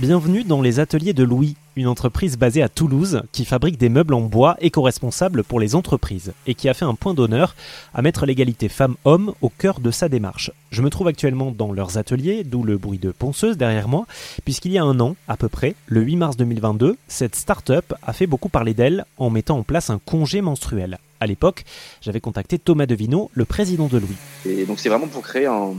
Bienvenue dans les ateliers de Louis, une entreprise basée à Toulouse qui fabrique des meubles en bois éco-responsables pour les entreprises et qui a fait un point d'honneur à mettre l'égalité femmes-hommes au cœur de sa démarche. Je me trouve actuellement dans leurs ateliers, d'où le bruit de ponceuse derrière moi, puisqu'il y a un an à peu près, le 8 mars 2022, cette start-up a fait beaucoup parler d'elle en mettant en place un congé menstruel. À l'époque, j'avais contacté Thomas Devino, le président de Louis. Et donc c'est vraiment pour créer un,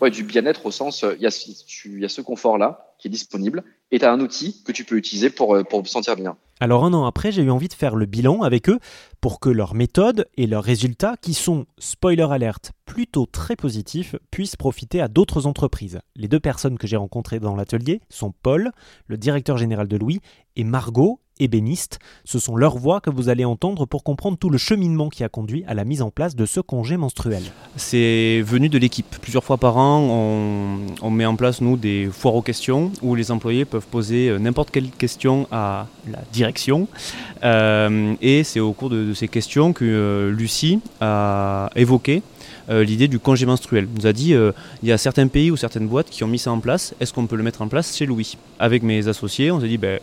ouais, du bien-être au sens, il y a, il y a ce confort-là qui est disponible et tu as un outil que tu peux utiliser pour, euh, pour te sentir bien. Alors un an après, j'ai eu envie de faire le bilan avec eux pour que leurs méthodes et leurs résultats, qui sont, spoiler alerte, plutôt très positifs, puissent profiter à d'autres entreprises. Les deux personnes que j'ai rencontrées dans l'atelier sont Paul, le directeur général de Louis, et Margot, Ce sont leurs voix que vous allez entendre pour comprendre tout le cheminement qui a conduit à la mise en place de ce congé menstruel. C'est venu de l'équipe. Plusieurs fois par an, on, met en place, nous, des foires aux questions où les employés peuvent poser euh, n'importe quelle question à la direction. Euh, et c'est au cours de, ces questions que euh, Lucie a évoqué l'idée du congé menstruel. nous a dit il y a certains pays ou certaines boîtes qui ont mis ça en place, est-ce qu'on peut le mettre en place chez Louis? Avec mes associés, on s'est dit ben,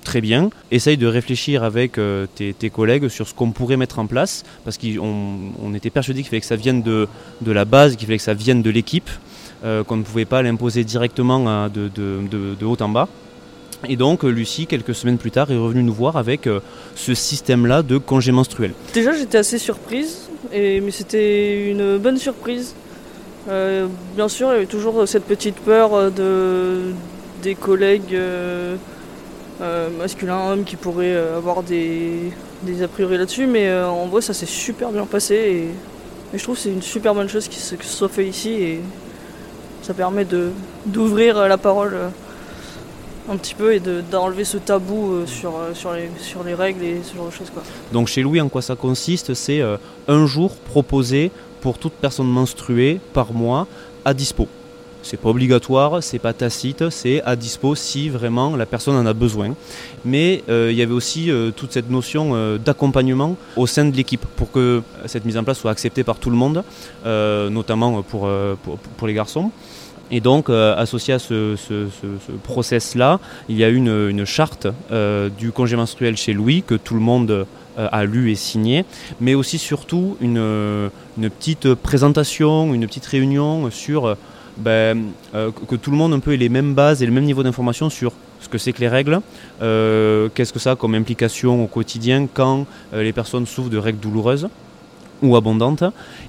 très bien. Essaye de réfléchir avec euh, tes, collègues sur ce qu'on pourrait mettre en place, parce qu'on était persuadé qu'il fallait que ça vienne de, la base, qu'il fallait que ça vienne de l'équipe, euh, qu'on ne pouvait pas l'imposer directement euh, de, haut en bas. Et donc Lucie, quelques semaines plus tard, est revenue nous voir avec ce système-là de congé menstruel. Déjà j'étais assez surprise, mais c'était une bonne surprise. bien sûr, il y avait toujours cette petite peur de, des collègues euh, masculin, homme qui pourrait euh, avoir des, a priori là-dessus, mais euh, en vrai ça s'est super bien passé et, je trouve c'est une super bonne chose qui se, que ce soit fait ici et ça permet d'ouvrir la parole un petit peu et d'enlever ce tabou sur, sur, les, sur les règles et ce genre de choses. Quoi. Donc chez Louis, en quoi ça consiste? C'est un jour proposé pour toute personne menstruée par mois à dispo. C'est pas obligatoire, c'est pas tacite, c'est à dispo si vraiment la personne en a besoin. Mais euh, il y avait aussi euh, toute cette notion euh, d'accompagnement au sein de l'équipe pour que cette mise en place soit acceptée par tout le monde, notamment pour, pour, les garçons. Et donc, associé à ce, process-là, il y a une, une charte du congé menstruel chez Louis que tout le monde a lu et signé, mais aussi surtout une, une petite présentation, une petite réunion sur ben, euh, que tout le monde un peu ait les mêmes bases et le même niveau d'information sur ce que c'est que les règles, euh, qu'est-ce que ça a comme implication au quotidien quand euh, les personnes souffrent de règles douloureuses ou abondantes,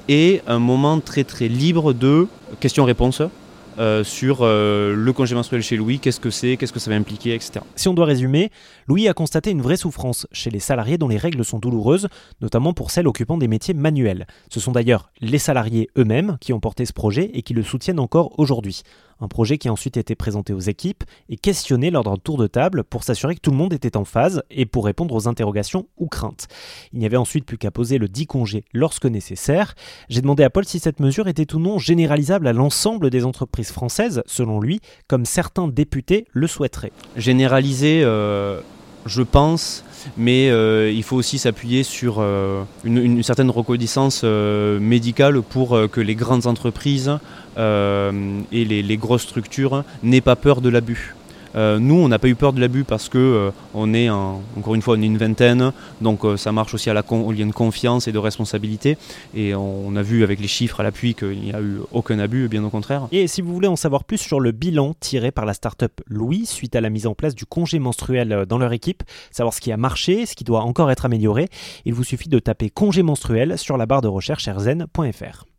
et un moment très très libre de questions-réponses euh, sur euh, le congé menstruel chez Louis, qu'est-ce que c'est, qu'est-ce que ça va impliquer, etc. Si on doit résumer, Louis a constaté une vraie souffrance chez les salariés dont les règles sont douloureuses, notamment pour celles occupant des métiers manuels. Ce sont d'ailleurs les salariés eux-mêmes qui ont porté ce projet et qui le soutiennent encore aujourd'hui. Un projet qui a ensuite été présenté aux équipes et questionné lors d'un tour de table pour s'assurer que tout le monde était en phase et pour répondre aux interrogations ou craintes. Il n'y avait ensuite plus qu'à poser le dit congé lorsque nécessaire. J'ai demandé à Paul si cette mesure était ou non généralisable à l'ensemble des entreprises françaises, selon lui, comme certains députés le souhaiteraient. Généraliser, euh, je pense, mais euh, il faut aussi s'appuyer sur euh, une, certaine reconnaissance euh, médicale pour que les grandes entreprises et les, grosses structures n'aient pas peur de l'abus. Euh, nous, on n'a pas eu peur de l'abus parce que euh, on est, encore une fois, on est une vingtaine, donc euh, ça marche aussi à la au lien de confiance et de responsabilité. Et on, a vu avec les chiffres à l'appui qu'il n'y a eu aucun abus, bien au contraire. Et si vous voulez en savoir plus sur le bilan tiré par la start-up Louis suite à la mise en place du congé menstruel dans leur équipe, savoir ce qui a marché, ce qui doit encore être amélioré, il vous suffit de taper congé menstruel sur la barre de recherche rzn.fr.